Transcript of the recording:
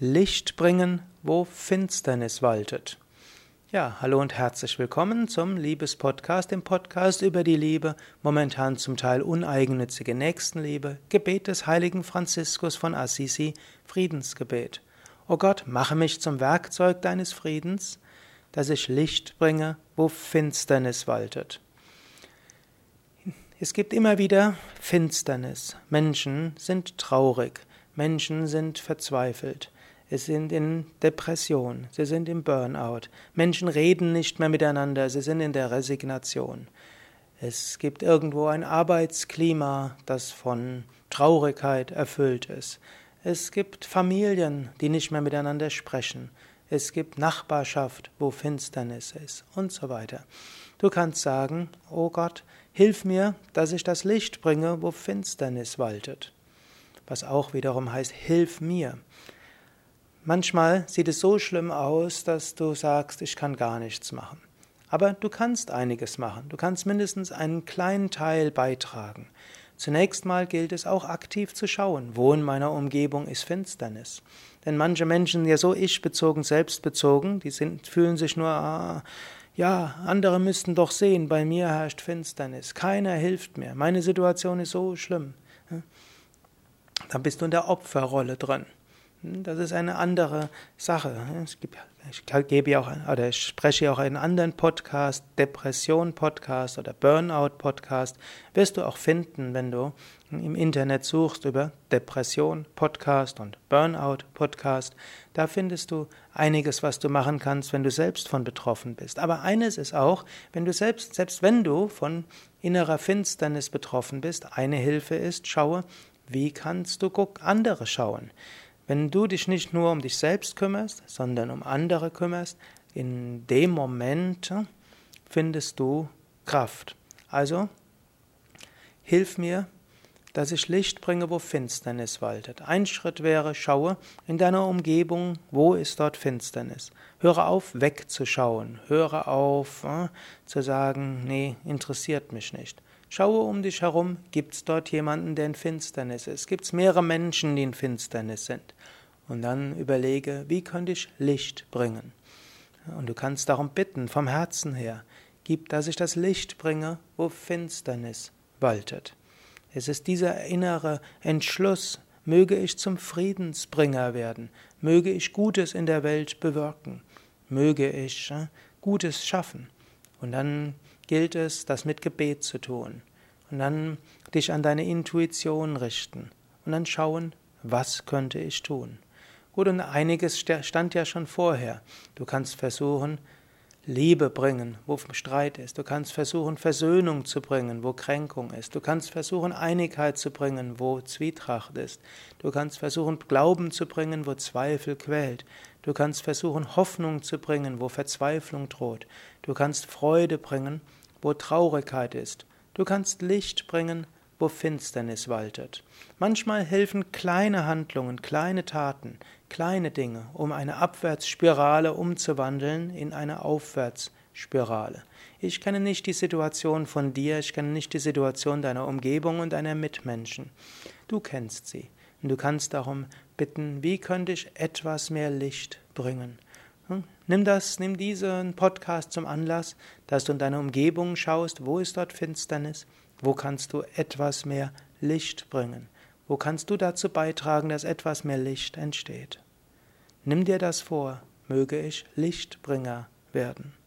Licht bringen, wo Finsternis waltet. Ja, hallo und herzlich willkommen zum Liebespodcast, dem Podcast über die Liebe, momentan zum Teil uneigennützige Nächstenliebe, Gebet des heiligen Franziskus von Assisi, Friedensgebet. O Gott, mache mich zum Werkzeug deines Friedens, dass ich Licht bringe, wo Finsternis waltet. Es gibt immer wieder Finsternis. Menschen sind traurig. Menschen sind verzweifelt. Es sind in Depression, sie sind im Burnout. Menschen reden nicht mehr miteinander, sie sind in der Resignation. Es gibt irgendwo ein Arbeitsklima, das von Traurigkeit erfüllt ist. Es gibt Familien, die nicht mehr miteinander sprechen. Es gibt Nachbarschaft, wo Finsternis ist und so weiter. Du kannst sagen, oh Gott, hilf mir, dass ich das Licht bringe, wo Finsternis waltet. Was auch wiederum heißt, hilf mir. Manchmal sieht es so schlimm aus, dass du sagst, ich kann gar nichts machen. Aber du kannst einiges machen. Du kannst mindestens einen kleinen Teil beitragen. Zunächst mal gilt es auch aktiv zu schauen, wo in meiner Umgebung ist Finsternis. Denn manche Menschen sind ja so ich-bezogen, selbstbezogen, die sind, fühlen sich nur, ah, ja, andere müssten doch sehen, bei mir herrscht Finsternis, keiner hilft mir, meine Situation ist so schlimm. Dann bist du in der Opferrolle drin. Hm, das ist eine andere Sache. Ich gebe auch, oder ich spreche auch einen anderen Podcast, Depression-Podcast oder Burnout-Podcast, wirst du auch finden, wenn du im Internet suchst über Depression-Podcast und Burnout-Podcast. Da findest du einiges, was du machen kannst, wenn du selbst von betroffen bist. Aber eines ist auch, wenn du selbst, selbst wenn du von innerer Finsternis betroffen bist, eine Hilfe ist, schaue, wie kannst du andere schauen. Wenn du dich nicht nur um dich selbst kümmerst, sondern um andere kümmerst, in dem Moment findest du Kraft. Also, hilf mir, dass ich Licht bringe, wo Finsternis waltet. Ein Schritt wäre, schaue in deiner Umgebung, wo ist dort Finsternis. Höre auf, wegzuschauen. Höre auf, äh, zu sagen, nee, interessiert mich nicht. Schaue um dich herum, gibt es dort jemanden, der in Finsternis ist? Gibt es mehrere Menschen, die in Finsternis sind? Und dann überlege, wie könnte ich Licht bringen? Und du kannst darum bitten, vom Herzen her, gib, dass ich das Licht bringe, wo Finsternis waltet. Es ist dieser innere Entschluss, möge ich zum Friedensbringer werden, möge ich Gutes in der Welt bewirken, möge ich äh, Gutes schaffen. Und dann gilt es, das mit Gebet zu tun. Und dann dich an deine Intuition richten. Und dann schauen, was könnte ich tun. Gut, und einiges stand ja schon vorher. Du kannst versuchen, Liebe bringen, wo Streit ist. Du kannst versuchen, Versöhnung zu bringen, wo Kränkung ist. Du kannst versuchen, Einigkeit zu bringen, wo Zwietracht ist. Du kannst versuchen, Glauben zu bringen, wo Zweifel quält. Du kannst versuchen, Hoffnung zu bringen, wo Verzweiflung droht. Du kannst Freude bringen, wo Traurigkeit ist. Du kannst Licht bringen, wo Finsternis waltet. Manchmal helfen kleine Handlungen, kleine Taten, kleine Dinge, um eine Abwärtsspirale umzuwandeln in eine Aufwärtsspirale. Ich kenne nicht die Situation von dir, ich kenne nicht die Situation deiner Umgebung und deiner Mitmenschen. Du kennst sie. Und du kannst darum bitten, wie könnte ich etwas mehr Licht bringen? Hm? Nimm das, nimm diesen Podcast zum Anlass, dass du in deiner Umgebung schaust, wo ist dort Finsternis, wo kannst du etwas mehr Licht bringen, wo kannst du dazu beitragen, dass etwas mehr Licht entsteht. Nimm dir das vor, möge ich Lichtbringer werden.